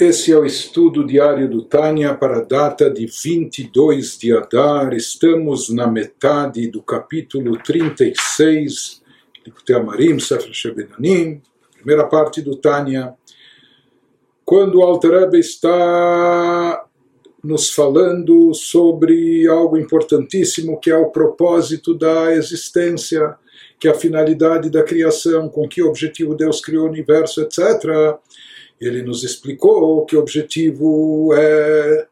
Esse é o estudo diário do Tânia para a data de 22 de Adar. Estamos na metade do capítulo 36 de Amarim, Sefer Shebenanim, primeira parte do Tânia, quando o Alter Rebbe está nos falando sobre algo importantíssimo que é o propósito da existência, que é a finalidade da criação, com que objetivo Deus criou o universo, etc. Ele nos explicou que o objetivo é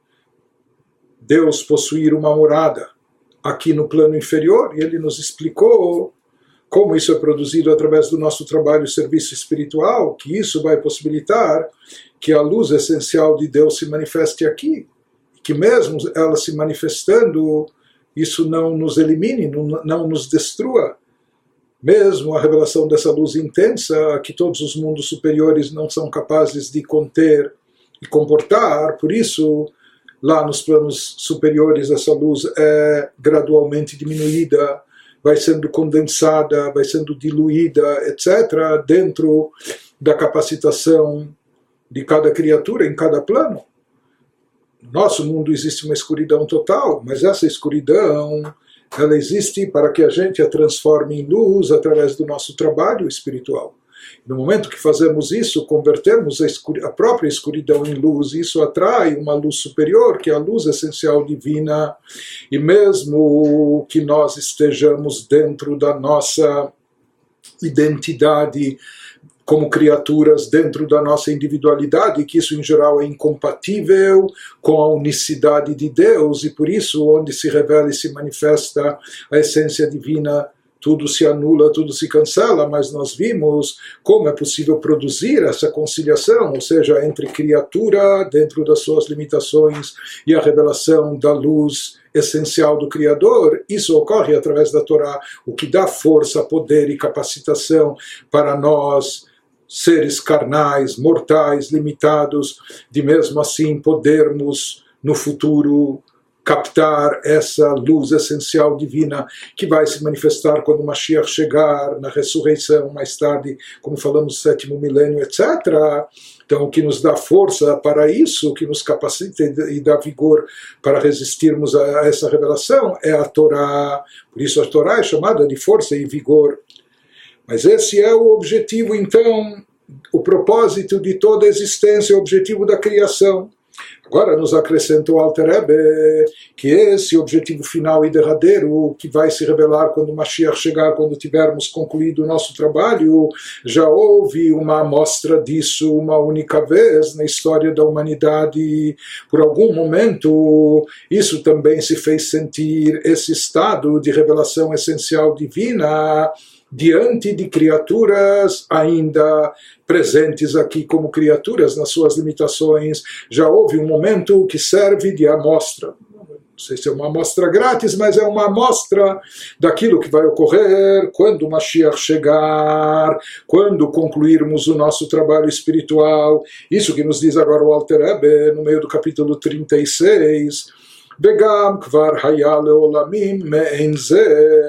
Deus possuir uma morada aqui no plano inferior, e ele nos explicou como isso é produzido através do nosso trabalho e serviço espiritual, que isso vai possibilitar que a luz essencial de Deus se manifeste aqui, que mesmo ela se manifestando, isso não nos elimine, não, não nos destrua, mesmo a revelação dessa luz intensa, que todos os mundos superiores não são capazes de conter e comportar, por isso, lá nos planos superiores, essa luz é gradualmente diminuída, vai sendo condensada, vai sendo diluída, etc., dentro da capacitação de cada criatura em cada plano. No nosso mundo existe uma escuridão total, mas essa escuridão ela existe para que a gente a transforme em luz através do nosso trabalho espiritual. No momento que fazemos isso, convertermos a, a, própria escuridão em luz, isso atrai uma luz superior, que é a luz essencial divina, e mesmo que nós estejamos dentro da nossa identidade como criaturas dentro da nossa individualidade, que isso em geral é incompatível com a unicidade de Deus e por isso onde se revela e se manifesta a essência divina tudo se anula, tudo se cancela, mas nós vimos como é possível produzir essa conciliação, ou seja, entre criatura, dentro das suas limitações, e a revelação da luz essencial do Criador. Isso ocorre através da Torá, o que dá força, poder e capacitação para nós seres carnais, mortais, limitados, de mesmo assim podermos no futuro captar essa luz essencial divina que vai se manifestar quando Mashiach chegar na ressurreição, mais tarde, como falamos, sétimo milênio, etc. Então, o que nos dá força para isso, o que nos capacita e dá vigor para resistirmos a essa revelação é a Torá. Por isso, a Torá é chamada de força e vigor. Mas esse é o objetivo, então, o propósito de toda a existência, o objetivo da criação. Agora nos acrescenta o Alter Rebbe que esse objetivo final e derradeiro, que vai se revelar quando Mashiach chegar, quando tivermos concluído o nosso trabalho, já houve uma amostra disso uma única vez na história da humanidade. Por algum momento, isso também se fez sentir esse estado de revelação essencial divina diante de criaturas ainda presentes aqui como criaturas nas suas limitações. Já houve um momento que serve de amostra. Não sei se é uma amostra grátis, mas é uma amostra daquilo que vai ocorrer quando o Mashiach chegar, quando concluirmos o nosso trabalho espiritual. Isso que nos diz agora o Alter Ebe, no meio do capítulo 36. וגם כבר היה לעולמים מעין זה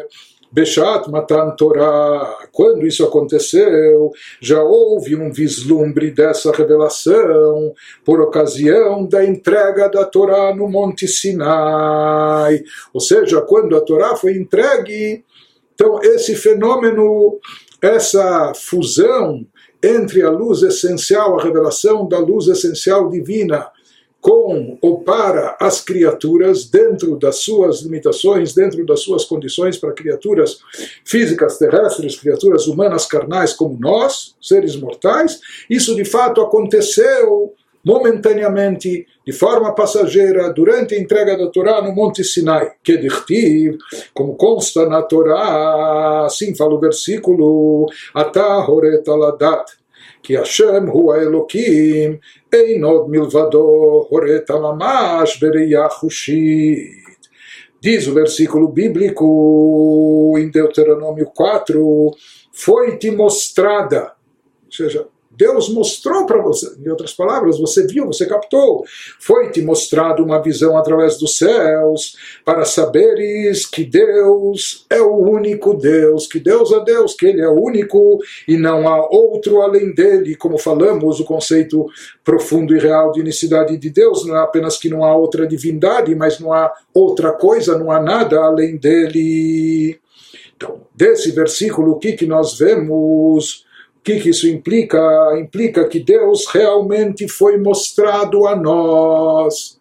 Beshat Matan Torah, quando isso aconteceu, já houve um vislumbre dessa revelação por ocasião da entrega da Torá no Monte Sinai. Ou seja, quando a Torá foi entregue, então esse fenômeno, essa fusão entre a luz essencial, a revelação da luz essencial divina, com ou para as criaturas dentro das suas limitações, dentro das suas condições para criaturas físicas terrestres, criaturas humanas carnais como nós, seres mortais. Isso de fato aconteceu momentaneamente, de forma passageira, durante a entrega da Torá no Monte Sinai, que dichtiv, como consta na Torá, assim fala o versículo, Atah horet aladat, כי השם הוא האלוקים, אין עוד מלבדו הורית ממש בראייה חושית. Diz o versículo bíblico em Deuteronômio 4: Foi-te mostrada, ou seja, Deus mostrou para você, em outras palavras, você viu, você captou. Foi-te mostrado uma visão através dos céus, para saberes que Deus é o único Deus, que Deus é Deus, que Ele é único e não há outro além dele. Como falamos, o conceito profundo e real de unicidade de Deus não é apenas que não há outra divindade, mas não há outra coisa, não há nada além dele. Então, desse versículo, o que, que nós vemos? Que, que isso implica? Implica que Deus realmente foi mostrado a nós.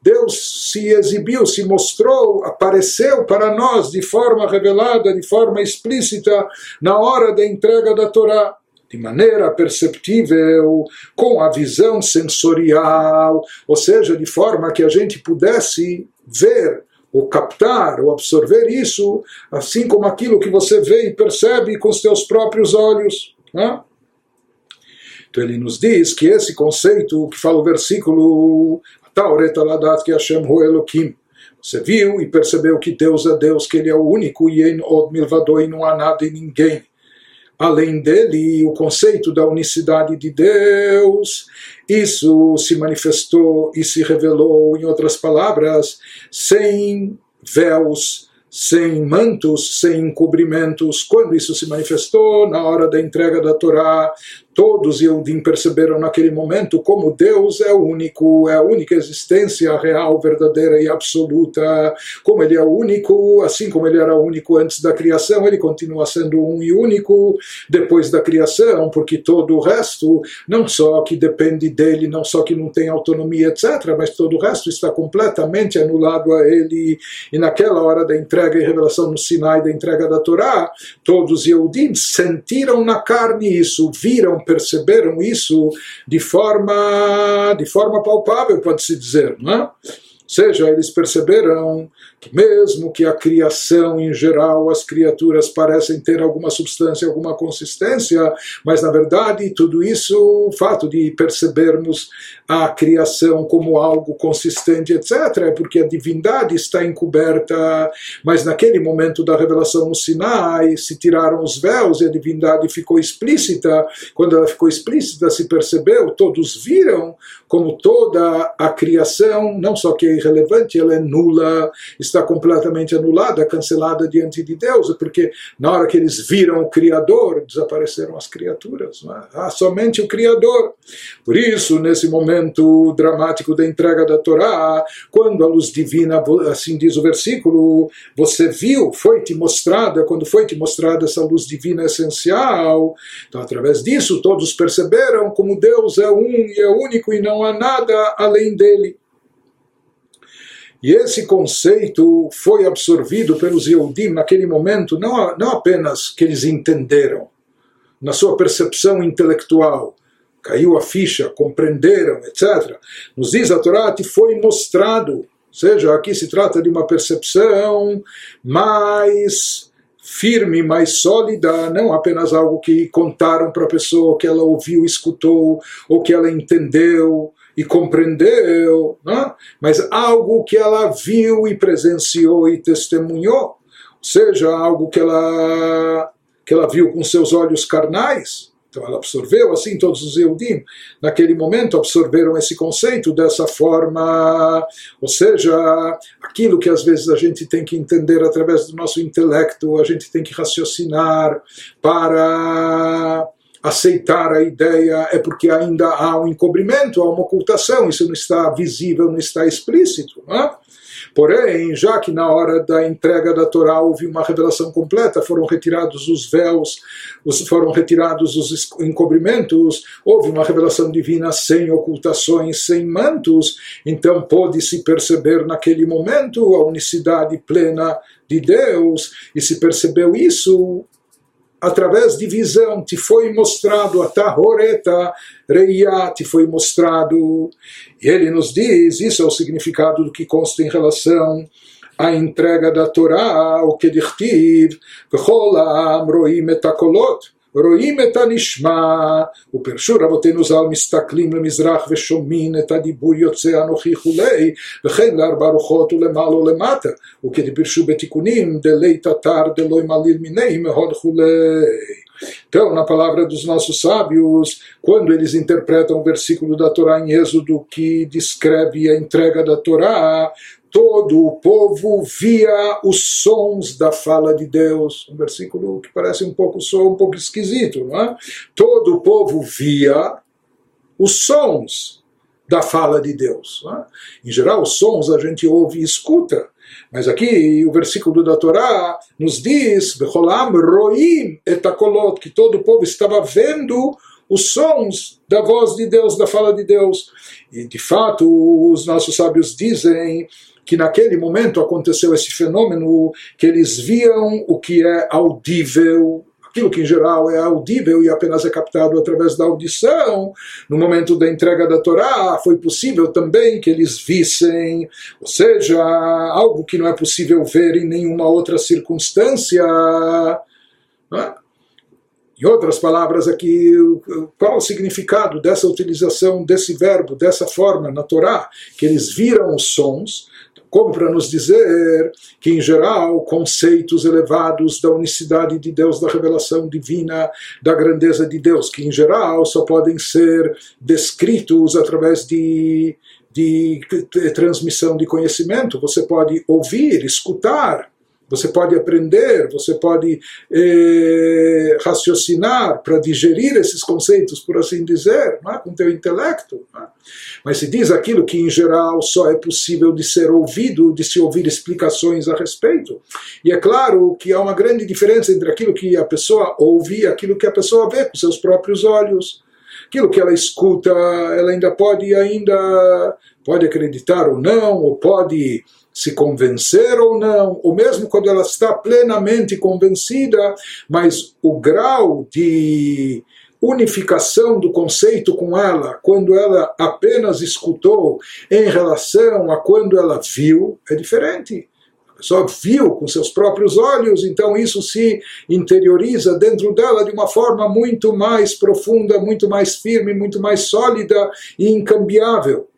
Deus se exibiu, se mostrou, apareceu para nós de forma revelada, de forma explícita, na hora da entrega da Torá de maneira perceptível, com a visão sensorial, ou seja, de forma que a gente pudesse ver ou captar ou absorver isso, assim como aquilo que você vê e percebe com os teus próprios olhos. Né? Então ele nos diz que esse conceito que fala o versículo Taureta Ladat que Hashem Hu Elohim você viu e percebeu que Deus é Deus, que Ele é o único e em Od não há nada e ninguém. Além dele, o conceito da unicidade de Deus, isso se manifestou e se revelou, em outras palavras, sem véus, sem mantos, sem encobrimentos. Quando isso se manifestou? Na hora da entrega da Torá, todos Yehudim perceberam naquele momento como Deus é o único, é a única existência real, verdadeira e absoluta. Como Ele é o único, assim como Ele era único antes da criação, Ele continua sendo um e único depois da criação, porque todo o resto, não só que depende dele, não só que não tem autonomia, etc., mas todo o resto está completamente anulado a Ele. E naquela hora da entrega e revelação no Sinai, da entrega da Torá, todos Yehudim sentiram na carne isso, viram perceberam isso de forma, de forma palpável, pode-se dizer, não é? Ou seja, eles perceberam mesmo que a criação em geral, as criaturas parecem ter alguma substância, alguma consistência, mas na verdade tudo isso, o fato de percebermos a criação como algo consistente, etc., é porque a divindade está encoberta, mas naquele momento da revelação no Sinai se tiraram os véus e a divindade ficou explícita. Quando ela ficou explícita, se percebeu, todos viram como toda a criação, não só que é irrelevante, ela é nula, está completamente anulada, cancelada diante de Deus, porque na hora que eles viram o Criador, desapareceram as criaturas. É? Há somente o Criador. Por isso, nesse momento dramático da entrega da Torá, quando a luz divina, assim diz o versículo, você viu, foi-te mostrada, quando foi-te mostrada essa luz divina essencial, então através disso todos perceberam como Deus é um e é único e não há nada além dele. E esse conceito foi absorvido pelos Yehudim naquele momento, não, não apenas que eles entenderam, na sua percepção intelectual, caiu a ficha, compreenderam, etc. Nos diz a Torá que foi mostrado, ou seja, aqui se trata de uma percepção mais firme, mais sólida, não apenas algo que contaram para a pessoa, que ela ouviu, escutou, ou que ela entendeu, e compreendeu, né? mas algo que ela viu e presenciou e testemunhou, ou seja, algo que ela, que ela viu com seus olhos carnais. Então ela absorveu, assim todos os Eudim, naquele momento absorveram esse conceito dessa forma, ou seja, aquilo que às vezes a gente tem que entender através do nosso intelecto, a gente tem que raciocinar para aceitar a ideia é porque ainda há um encobrimento, há uma ocultação, isso não está visível, não está explícito. Não é? Porém, já que na hora da entrega da Torá houve uma revelação completa, foram retirados os véus, foram retirados os encobrimentos, houve uma revelação divina sem ocultações, sem mantos, então pôde-se perceber naquele momento a unicidade plena de Deus, e se percebeu isso, através de visão, te foi mostrado, a tahoreta reia, te foi mostrado. E ele nos diz, isso é o significado do que consta em relação à entrega da Torá, o que dichtiv, v'chol ha'am roim et רואים את הנשמע, ופרשו רבותינו ז"ל מסתכלים למזרח ושומעים את הדיבור יוצא אנוכי כולי, וכן לארבע רוחות ולמעלה ולמטה, וכדפרשו בתיקונים דלי תתר דלוי מליל מיני מהוד כולי. Então, na palavra dos nossos sábios, quando eles interpretam o versículo da Torá em Êxodo que descreve a entrega da Torá, todo o povo via os sons da fala de Deus. Um versículo que parece um pouco só um pouco esquisito, não é? Todo o povo via os sons da fala de Deus. É? Em geral, os sons a gente ouve e escuta. Mas aqui o versículo da Torá nos diz, roim etakolot, que todo o povo estava vendo os sons da voz de Deus, da fala de Deus. E de fato, os nossos sábios dizem que naquele momento aconteceu esse fenômeno que eles viam o que é audível aquilo que em geral é audível e apenas é captado através da audição, no momento da entrega da Torá, foi possível também que eles vissem, ou seja, algo que não é possível ver em nenhuma outra circunstância. É? Em outras palavras, aqui, qual o significado dessa utilização desse verbo, dessa forma na Torá? Que eles viram os sons, como para nos dizer que, em geral, conceitos elevados da unicidade de Deus, da revelação divina, da grandeza de Deus, que, em geral, só podem ser descritos através de, de transmissão de conhecimento. Você pode ouvir, escutar, você pode aprender, você pode eh, raciocinar para digerir esses conceitos, por assim dizer, é? com teu intelecto. É? Mas se diz aquilo que, em geral, só é possível de ser ouvido, de se ouvir explicações a respeito. E é claro que há uma grande diferença entre aquilo que a pessoa ouve e aquilo que a pessoa vê com seus próprios olhos. Aquilo que ela escuta, ela ainda pode ainda pode acreditar ou não, ou pode se convencer ou não, ou mesmo quando ela está plenamente convencida, mas o grau de unificação do conceito com ela, quando ela apenas escutou, em relação a quando ela viu, é diferente. Pessoa viu com seus próprios olhos, então isso se interioriza dentro dela de uma forma muito mais profunda, muito mais firme, muito mais sólida e incambiável.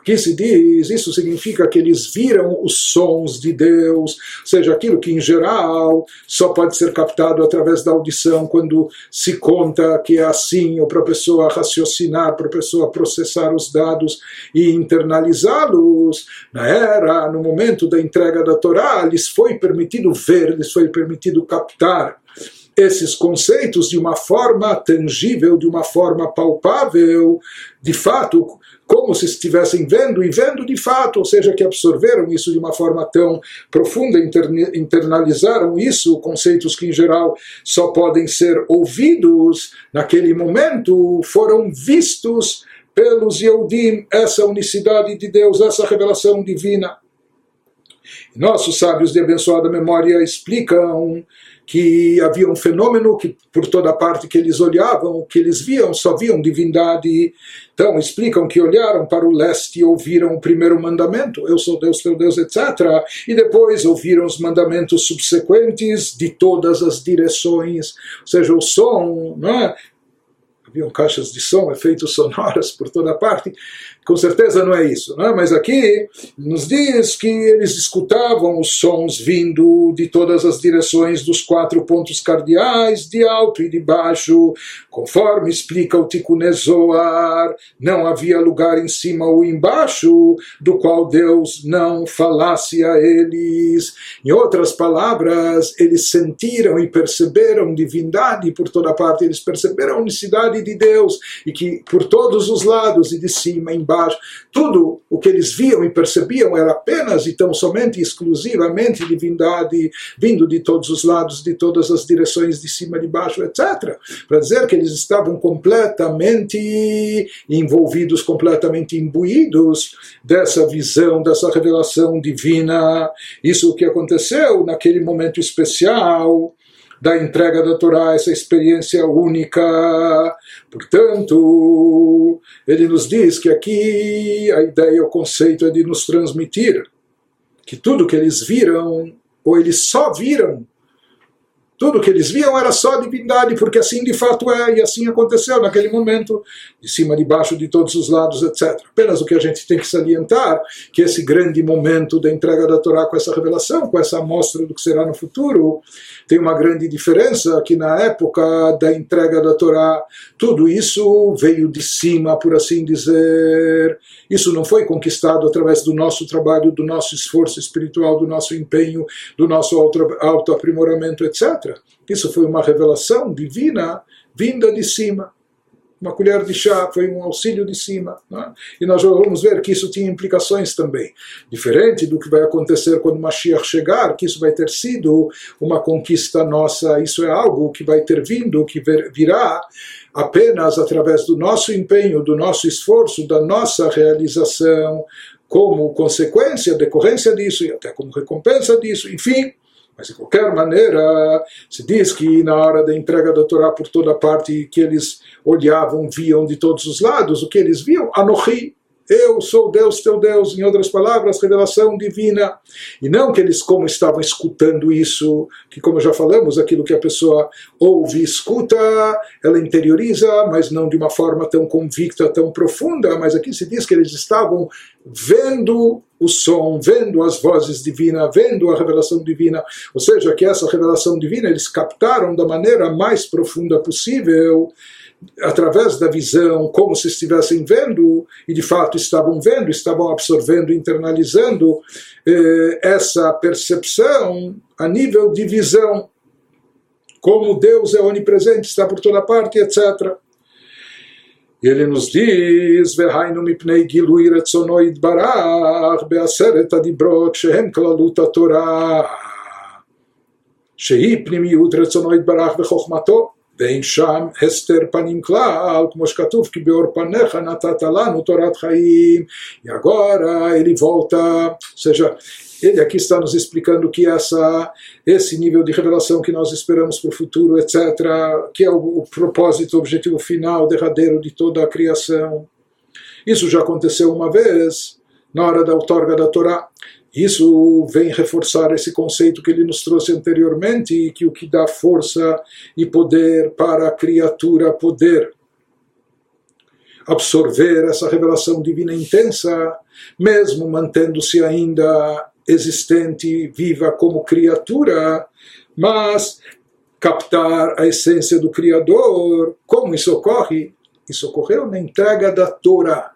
Aqui se diz, isso significa que eles viram os sons de Deus, ou seja, aquilo que em geral só pode ser captado através da audição, quando se conta que é assim, ou para a pessoa raciocinar, para a pessoa processar os dados e internalizá-los. Na era, no momento da entrega da Torá, lhes foi permitido ver, lhes foi permitido captar esses conceitos de uma forma tangível, de uma forma palpável, de fato, como se estivessem vendo e vendo de fato, ou seja, que absorveram isso de uma forma tão profunda, internalizaram isso, conceitos que em geral só podem ser ouvidos naquele momento, foram vistos pelos Yehudim, essa unicidade de Deus, essa revelação divina. Nossos sábios de abençoada memória explicam que havia um fenômeno que por toda parte que eles olhavam, que eles viam, só viam divindade. Então explicam que olharam para o leste e ouviram o primeiro mandamento, eu sou Deus, teu Deus, etc. E depois ouviram os mandamentos subsequentes de todas as direções, ou seja, o som, não é? haviam caixas de som, efeitos sonoros por toda parte. Com certeza não é isso, não é? mas aqui nos diz que eles escutavam os sons vindo de todas as direções dos quatro pontos cardeais, de alto e de baixo, conforme explica o Tikkunezoar, não havia lugar em cima ou embaixo do qual Deus não falasse a eles. Em outras palavras, eles sentiram e perceberam divindade por toda parte, eles perceberam a unicidade de Deus e que por todos os lados e de cima, embaixo, tudo o que eles viam e percebiam era apenas e tão somente exclusivamente divindade vindo de todos os lados, de todas as direções, de cima, de baixo, etc. Para dizer que eles estavam completamente envolvidos, completamente imbuídos dessa visão, dessa revelação divina. Isso que aconteceu naquele momento especial da entrega da Torá, essa experiência única. Portanto, ele nos diz que aqui a ideia, o conceito é de nos transmitir que tudo que eles viram, ou eles só viram, Tudo que eles viam era só divindade, porque assim de fato é, e assim aconteceu naquele momento, de cima, de baixo, de todos os lados, etc. Apenas o que a gente tem que salientar, que esse grande momento da entrega da Torá com essa revelação, com essa amostra do que será no futuro, tem uma grande diferença, que na época da entrega da Torá, tudo isso veio de cima, por assim dizer. Isso não foi conquistado através do nosso trabalho, do nosso esforço espiritual, do nosso empenho, do nosso autoaprimoramento, etc. Isso foi uma revelação divina vinda de cima. Uma colher de chá foi um auxílio de cima. Né? E nós vamos ver que isso tinha implicações também. Diferente do que vai acontecer quando Mashiach chegar, que isso vai ter sido uma conquista nossa, isso é algo que vai ter vindo, que virá apenas através do nosso empenho, do nosso esforço, da nossa realização, como consequência, decorrência disso e até como recompensa disso, enfim. Mas de qualquer maneira, se diz que na hora da entrega da Torá por toda parte, que eles olhavam, viam de todos os lados, o que eles viam? Anohi, eu sou Deus, teu Deus, em outras palavras, revelação divina. E não que eles, como estavam escutando isso, que, como já falamos, aquilo que a pessoa ouve e escuta, ela interioriza, mas não de uma forma tão convicta, tão profunda. Mas aqui se diz que eles estavam vendo o som, vendo as vozes divinas, vendo a revelação divina. Ou seja, que essa revelação divina eles captaram da maneira mais profunda possível através da visão, como se estivessem vendo, e de fato estavam vendo, estavam absorvendo, internalizando eh, essa percepção a nível de visão, como Deus é onipresente, está por toda parte, etc E ele nos diz, והיינו מפני גילוי רצונו יתברך בעשרת הדיברות שהם כללות התורה, שהיא פנימיות רצונו יתברך וחוכמתו. ואין שם הסתר פנים כלל, כמו שכתוב, כי באור פניך נתת לנו תורת חיים, e agora ele volta, ou seja, ele aqui está nos explicando que essa, esse nível de revelação que nós esperamos para o futuro, etc., que é o, o propósito, o objetivo final, derradeiro de toda a criação. Isso já aconteceu uma vez, na hora da outorga da Torá. Isso vem reforçar esse conceito que ele nos trouxe anteriormente, que o que dá força e poder para a criatura poder absorver essa revelação divina intensa, mesmo mantendo-se ainda existente, viva como criatura, mas captar a essência do Criador. Como isso ocorre? Isso ocorreu na entrega da Torá.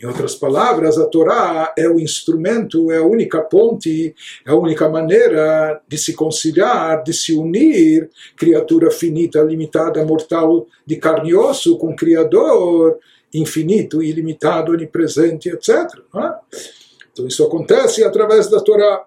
Em outras palavras, a Torá é o instrumento, é a única ponte, é a única maneira de se conciliar, de se unir, criatura finita, limitada, mortal, de carne e osso, com Criador infinito, ilimitado, onipresente, etc. É? Então isso acontece através da Torá.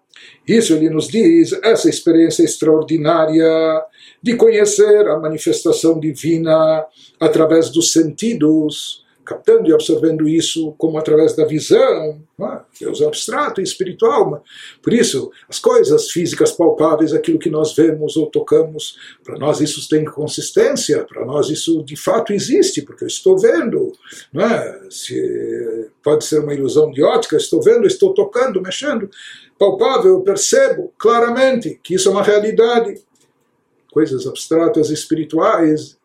Isso ele nos diz, essa experiência extraordinária de conhecer a manifestação divina através dos sentidos, captando e absorvendo isso como através da visão, é? Deus é abstrato e espiritual. Por isso, as coisas físicas palpáveis, aquilo que nós vemos ou tocamos, para nós isso tem consistência, para nós isso de fato existe, porque eu estou vendo. É? Se pode ser uma ilusão de ótica, estou vendo, estou tocando, mexendo. Palpável, eu percebo claramente que isso é uma realidade. Coisas abstratas espirituais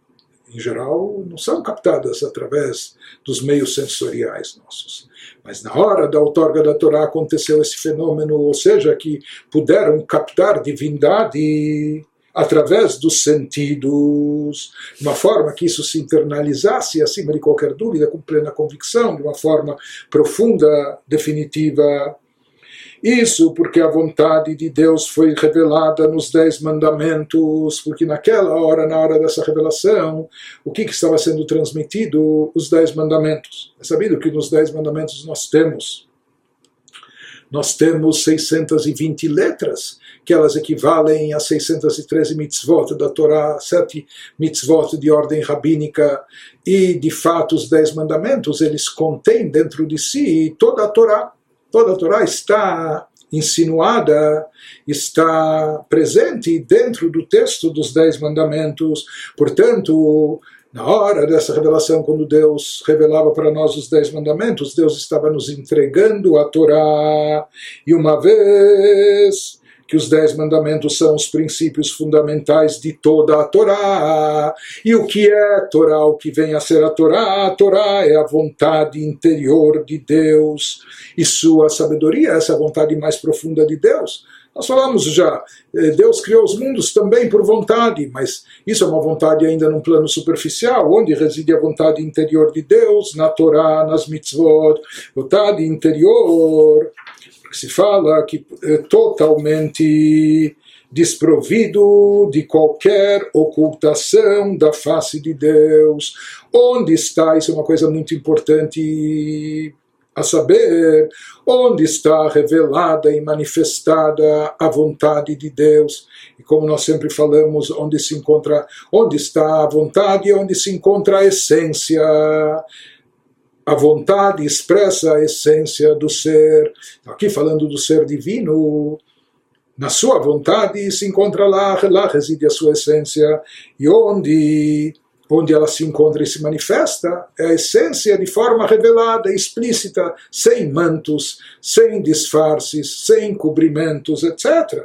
em geral, não são captadas através dos meios sensoriais nossos. Mas na hora da outorga da Torá aconteceu esse fenômeno, ou seja, que puderam captar divindade através dos sentidos, de uma forma que isso se internalizasse acima de qualquer dúvida, com plena convicção, de uma forma profunda, definitiva isso porque a vontade de Deus foi revelada nos Dez Mandamentos, porque naquela hora, na hora dessa revelação, o que, que estava sendo transmitido? Os Dez Mandamentos. É sabido que nos Dez Mandamentos nós temos nós temos 620 letras, que elas equivalem a 613 mitzvot da Torá, sete mitzvot de ordem rabínica, e de fato os dez mandamentos, eles contêm dentro de si toda a Torá. Toda a Torá está insinuada, está presente dentro do texto dos Dez Mandamentos. Portanto, na hora dessa revelação, quando Deus revelava para nós os Dez Mandamentos, Deus estava nos entregando a Torá. E uma vez que os dez mandamentos são os princípios fundamentais de toda a Torá. E o que é a Torá? O que vem a ser a Torá? A Torá é a vontade interior de Deus e sua sabedoria, essa é vontade mais profunda de Deus. Nós falamos já, eh, Deus criou os mundos também por vontade, mas isso é uma vontade ainda num plano superficial, onde reside a vontade interior de Deus, na Torá, nas mitzvot, vontade interior, que se fala que é totalmente desprovido de qualquer ocultação da face de Deus. Onde está? Isso é uma coisa muito importante a saber, onde está revelada e manifestada a vontade de Deus. E como nós sempre falamos, onde se encontra, onde está a vontade e onde se encontra a essência. A vontade expressa a essência do ser. Aqui falando do ser divino, na sua vontade se encontra lá, lá reside a sua essência. E onde onde ela se encontra e se manifesta, é a essência de forma revelada, explícita, sem mantos, sem disfarces, sem cobrimentos, etc.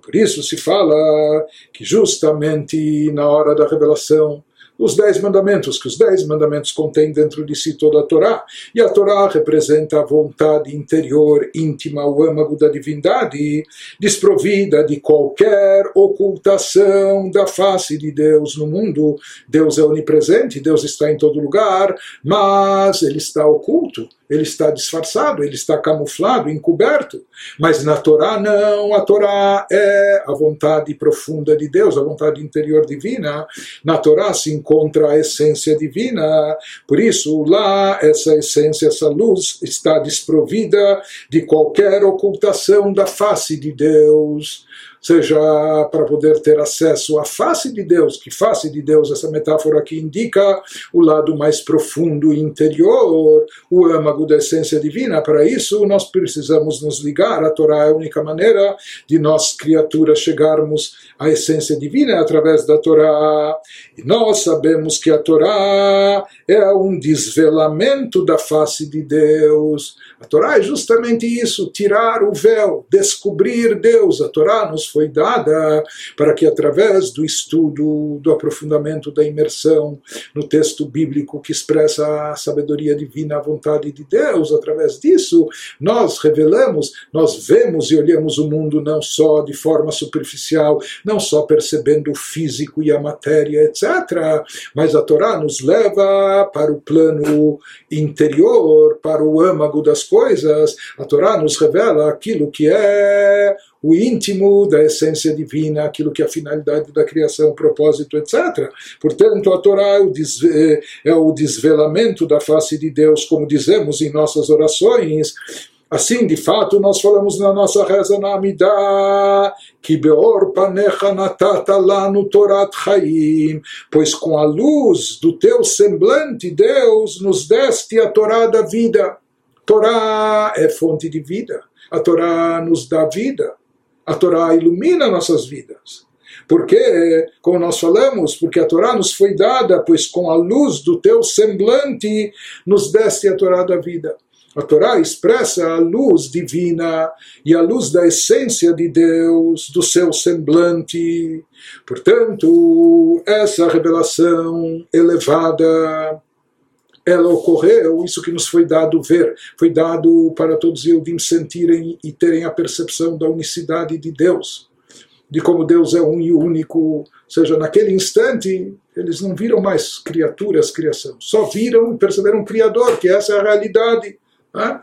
Por isso se fala que justamente na hora da revelação os dez mandamentos, que os dez mandamentos contêm dentro de si toda a Torá. E a Torá representa a vontade interior, íntima, o âmago da divindade, desprovida de qualquer ocultação da face de Deus no mundo. Deus é onipresente, Deus está em todo lugar, mas ele está oculto ele está disfarçado, ele está camuflado, encoberto. Mas na Torá não, a Torá é a vontade profunda de Deus, a vontade interior divina. Na Torá se encontra a essência divina, por isso lá essa essência, essa luz está desprovida de qualquer ocultação da face de Deus seja para poder ter acesso à face de Deus, que face de Deus, essa metáfora aqui indica o lado mais profundo e interior, o âmago da essência divina. Para isso, nós precisamos nos ligar. A Torá é a única maneira de nós, criaturas, chegarmos à essência divina através da Torá. E nós sabemos que a Torá é um desvelamento da face de Deus. A Torá é justamente isso, tirar o véu, descobrir Deus. A Torá nos foi dada para que, através do estudo, do aprofundamento, da imersão no texto bíblico que expressa a sabedoria divina, a vontade de Deus, através disso, nós revelamos, nós vemos e olhamos o mundo não só de forma superficial, não só percebendo o físico e a matéria, etc., mas a Torá nos leva para o plano interior, para o âmago das coisas. A Torá nos revela aquilo que é o íntimo da essência divina, aquilo que é a finalidade da criação, propósito, etc. Portanto, a Torá é o, é o desvelamento da face de Deus, como dizemos em nossas orações. Assim, de fato, nós falamos na nossa reza na Amidah, que beor panecha natata no Torat Chaim, pois com a luz do teu semblante, Deus, nos deste a Torá da vida. Torá é fonte de vida. A Torá nos dá vida. A Torá ilumina nossas vidas. Porque, como nós falamos, porque a Torá nos foi dada, pois com a luz do teu semblante nos deste a Torá da vida. A Torá expressa a luz divina e a luz da essência de Deus, do seu semblante. Portanto, essa revelação elevada ela ocorreu, isso que nos foi dado ver, foi dado para todos eles sentirem e terem a percepção da unicidade de Deus, de como Deus é um e único, ou seja, naquele instante eles não viram mais criaturas, criação, só viram e perceberam o Criador, que essa é a realidade. Né?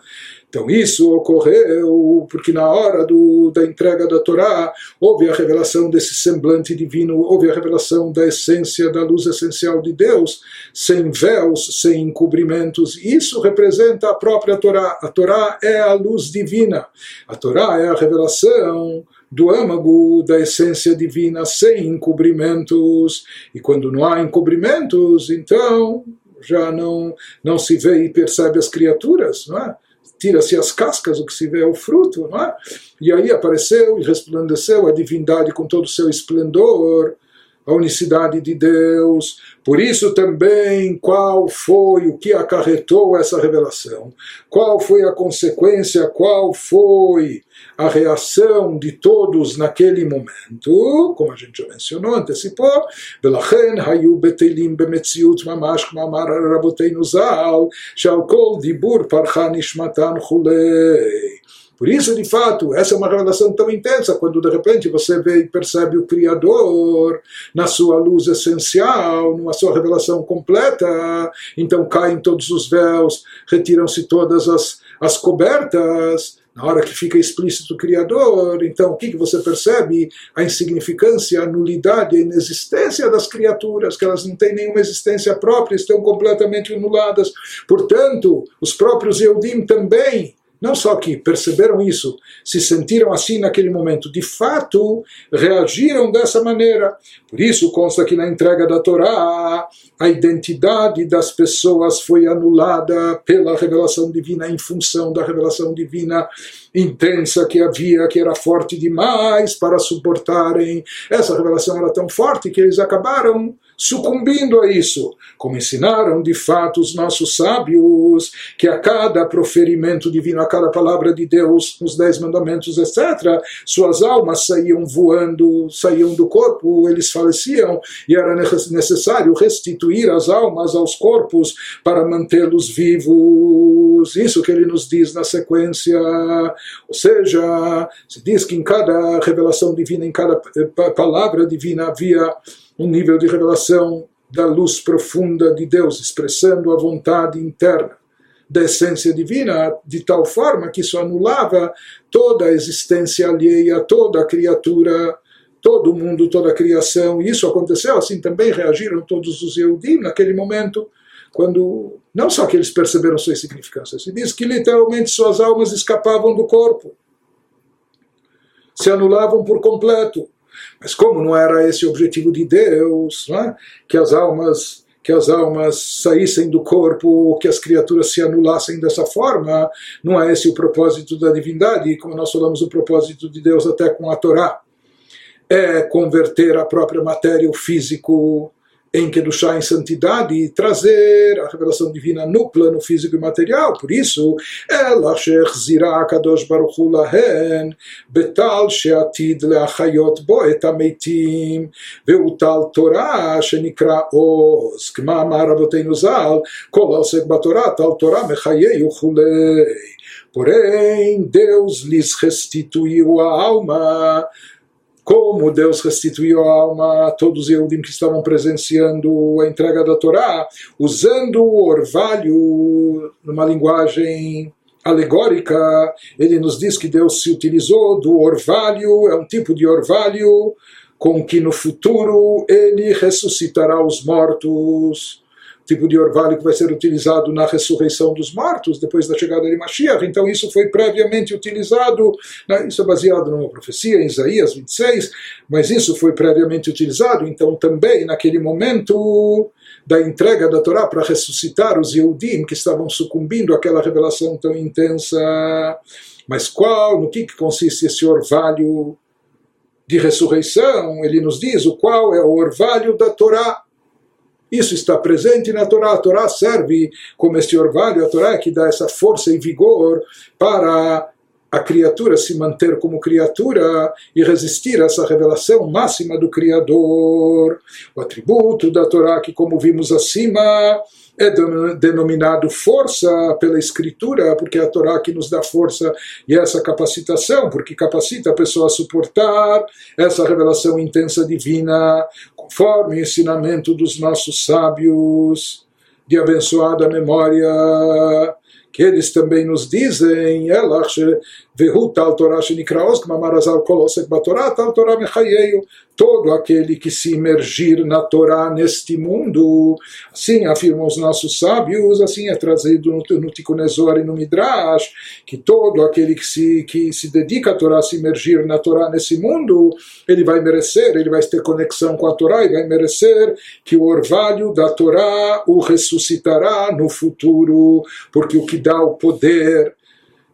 Então isso ocorreu porque na hora do, da entrega da Torá houve a revelação desse semblante divino, houve a revelação da essência, da luz essencial de Deus, sem véus, sem encobrimentos. Isso representa a própria Torá. A Torá é a luz divina. A Torá é a revelação do âmago da essência divina sem encobrimentos. E quando não há encobrimentos, então já não, não se vê e percebe as criaturas, não é? Tira-se as cascas, o que se vê é o fruto, não é? E aí apareceu e resplandeceu a divindade com todo o seu esplendor, a unicidade de Deus. Por isso também, qual foi o que acarretou essa revelação? Qual foi a consequência? Qual foi a reação de todos naquele momento? Como a gente já mencionou, antecipou. ולכן היו בטלים במציאות ממש כמו אמר רבותינו ז"ל, שעל כל דיבור פרחה נשמתם כולי. Por isso, de fato, essa é uma revelação tão intensa, quando de repente você vê e percebe o Criador na sua luz essencial, numa sua revelação completa, então caem todos os véus, retiram-se todas as, as cobertas, na hora que fica explícito o Criador, então o que, que você percebe? A insignificância, a nulidade, a inexistência das criaturas, que elas não têm nenhuma existência própria, estão completamente anuladas. Portanto, os próprios Eudim também não só que perceberam isso, se sentiram assim naquele momento, de fato reagiram dessa maneira. Por isso consta que na entrega da Torá a identidade das pessoas foi anulada pela revelação divina em função da revelação divina intensa que havia, que era forte demais para suportarem. Essa revelação era tão forte que eles acabaram sucumbindo a isso, como ensinaram de fato os nossos sábios, que a cada proferimento divino, a cada palavra de Deus, nos Dez Mandamentos, etc., suas almas saíam voando, saíam do corpo, eles faleciam, e era necessário restituir as almas aos corpos para mantê-los vivos. Isso que ele nos diz na sequência. Ou seja, se diz que em cada revelação divina, em cada eh, palavra divina havia um nível de revelação da luz profunda de Deus, expressando a vontade interna da essência divina, de tal forma que isso anulava toda a existência alheia, toda a criatura, todo o mundo, toda a criação. E isso aconteceu, assim também reagiram todos os Eudim naquele momento, quando não só que eles perceberam sua insignificância, se diz que literalmente suas almas escapavam do corpo, se anulavam por completo. Mas como não era esse o objetivo de Deus, é? que as almas que as almas saíssem do corpo, que as criaturas se anulassem dessa forma, não é esse o propósito da divindade, como nós falamos o propósito de Deus até com a Torá, é converter a própria matéria, o físico, em Kedushá, em santidade, e trazer a revelação divina no plano físico e material. Por isso, ela shechzirá kadosh baruch lahen betal sheatid leachayot bo et ameitim veutal torah shenikra oz kma amar aboteinu zal kol haosek batorah tal torah mechayei uchulei Porém, Deus lhes restituiu a alma como Deus restituiu a alma a todos os Yehudim que estavam presenciando a entrega da Torá, usando o orvalho numa linguagem alegórica, ele nos diz que Deus se utilizou do orvalho, é um tipo de orvalho com que no futuro ele ressuscitará os mortos tipo de orvalho que vai ser utilizado na ressurreição dos mortos, depois da chegada de Mashiach. Então isso foi previamente utilizado, né? isso é baseado numa profecia, em Isaías 26, mas isso foi previamente utilizado, então também naquele momento da entrega da Torá para ressuscitar os Yehudim que estavam sucumbindo àquela revelação tão intensa. Mas qual, no que, que consiste esse orvalho de ressurreição? Ele nos diz o qual é o orvalho da Torá. Isso está presente na Torá. A Torá serve como este orvalho, a Torá é que dá essa força e vigor para a criatura se manter como criatura e resistir a essa revelação máxima do Criador. O atributo da Torá, que como vimos acima, é denominado força pela Escritura, porque é a Torá que nos dá força e essa capacitação, porque capacita a pessoa a suportar essa revelação intensa divina, conforme o ensinamento dos nossos sábios de abençoada memória que eles também nos dizem, Vehu tal Torah shenikraos, kmamarazal kolosek batorá, tal Torah mechayeio. Todo aquele que se imergir na Torá neste mundo, assim afirmam os nossos sábios, assim é trazido no, no e no Midrash, que todo aquele que se, que se dedica à Torá, se imergir na Torá nesse mundo, ele vai merecer, ele vai ter conexão com a Torá e vai merecer que o orvalho da Torá o ressuscitará no futuro, porque o que dá o poder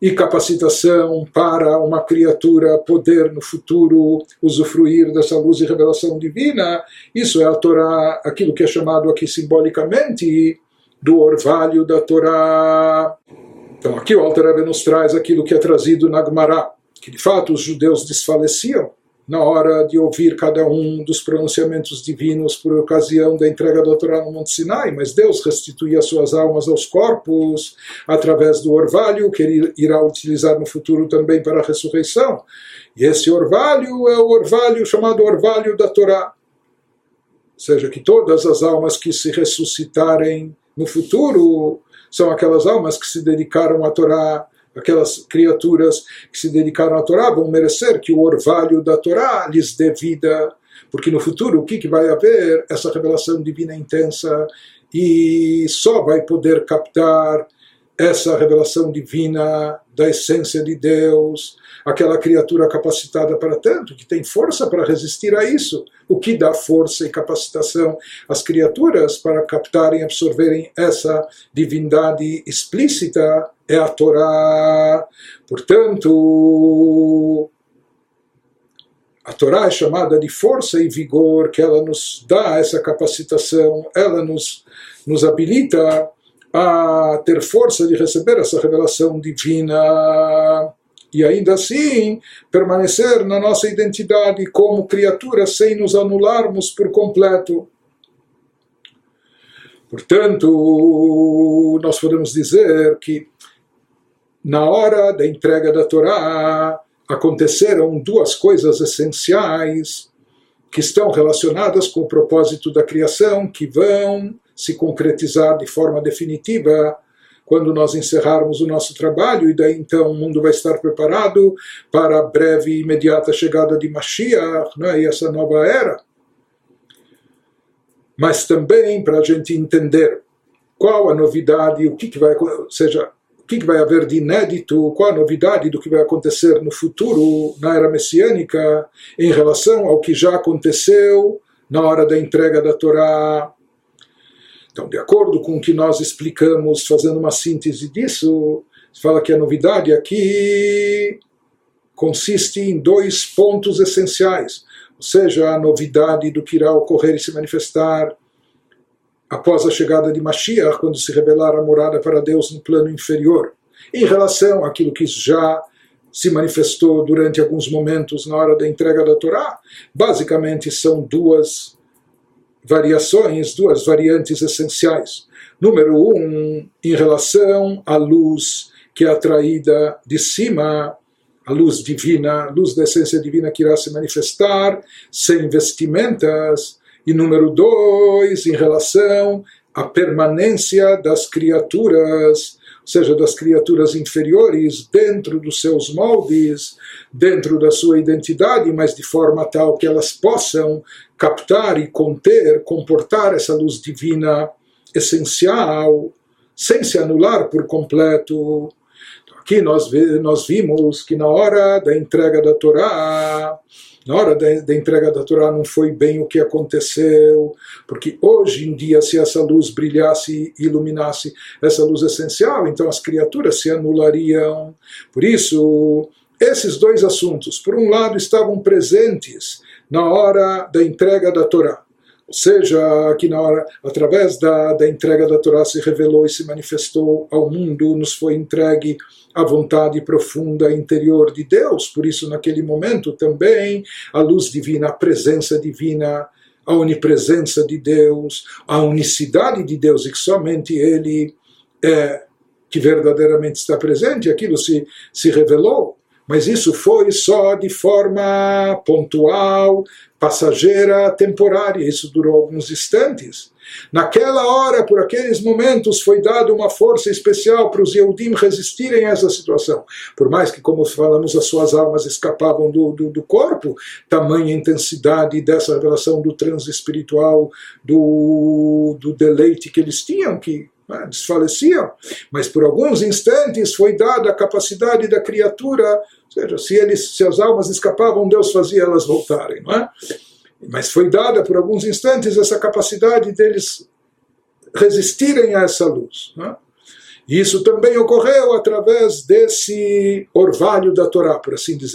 e capacitação para uma criatura poder no futuro usufruir dessa luz e revelação divina, isso é a Torá, aquilo que é chamado aqui simbolicamente do orvalho da Torá. Então aqui o Alter Rebbe nos traz aquilo que é trazido na Gemara, que de fato os judeus desfaleciam na hora de ouvir cada um dos pronunciamentos divinos por ocasião da entrega da Torá no Monte Sinai, mas Deus restituía suas almas aos corpos através do orvalho que ele irá utilizar no futuro também para a ressurreição. E esse orvalho é o orvalho chamado orvalho da Torá. Ou seja, que todas as almas que se ressuscitarem no futuro são aquelas almas que se dedicaram à Torá aquelas criaturas que se dedicaram à Torá vão merecer que o orvalho da Torá lhes dê vida, porque no futuro o que, que vai haver? Essa revelação divina intensa e só vai poder captar essa revelação divina da essência de Deus, aquela criatura capacitada para tanto, que tem força para resistir a isso. O que dá força e capacitação às criaturas para captarem e absorverem essa divindade explícita é a Torá. Portanto, a Torá é chamada de força e vigor, que ela nos dá essa capacitação, ela nos, nos habilita a ter força de receber essa revelação divina e ainda assim permanecer na nossa identidade como criatura sem nos anularmos por completo. Portanto, nós podemos dizer que na hora da entrega da Torá aconteceram duas coisas essenciais que estão relacionadas com o propósito da criação, que vão se concretizar de forma definitiva quando nós encerrarmos o nosso trabalho, e daí então o mundo vai estar preparado para a breve e imediata chegada de Mashiach né, e essa nova era. Mas também para a gente entender qual a novidade, o que, que vai, seja, o que, que vai haver de inédito, qual a novidade do que vai acontecer no futuro, na era messiânica, em relação ao que já aconteceu na hora da entrega da Torá então, de acordo com o que nós explicamos, fazendo uma síntese disso, se fala que a novidade aqui consiste em dois pontos essenciais, ou seja, a novidade do que irá ocorrer e se manifestar após a chegada de Mashiach, quando se revelar a morada para Deus no plano inferior, em relação àquilo que já se manifestou durante alguns momentos na hora da entrega da Torá, basicamente são duas variações, duas variantes essenciais. Número um, em relação à luz que é atraída de cima, a luz divina, a luz da essência divina que irá se manifestar sem vestimentas. E número dois, em relação à permanência das criaturas ou seja, das criaturas inferiores, dentro dos seus moldes, dentro da sua identidade, mas de forma tal que elas possam captar e conter, comportar essa luz divina essencial, sem se anular por completo. Então, aqui nós, nós vimos que na hora da entrega da Torá, na hora da, da, entrega da Torá não foi bem o que aconteceu, porque hoje em dia, se essa luz brilhasse e iluminasse essa luz essencial, então as criaturas se anulariam. Por isso, esses dois assuntos, por um lado, estavam presentes na hora da entrega da Torá. Ou seja, que na hora, através da, da entrega da Torá se revelou e se manifestou ao mundo, nos foi entregue a vontade profunda interior de Deus. Por isso, naquele momento também, a luz divina, a presença divina, a onipresença de Deus, a unicidade de Deus, e que somente Ele é que verdadeiramente está presente, aquilo se, se revelou. Mas isso foi só de forma pontual, passageira, temporária. Isso durou alguns instantes. Naquela hora, por aqueles momentos, foi dada uma força especial para os Yehudim resistirem a essa situação. Por mais que, como falamos, as suas almas escapavam do, do, do corpo, tamanha intensidade dessa relação do transe espiritual, do, do deleite que eles tinham, que né, desfaleciam, mas por alguns instantes foi dada a capacidade da criatura, ou seja, se, eles, se as almas escapavam, Deus fazia elas voltarem, não é? Mas foi dada por alguns instantes essa capacidade deles resistirem a essa luz. Não é? Isso também ocorreu através desse orvalho da Torá, por assim dizer.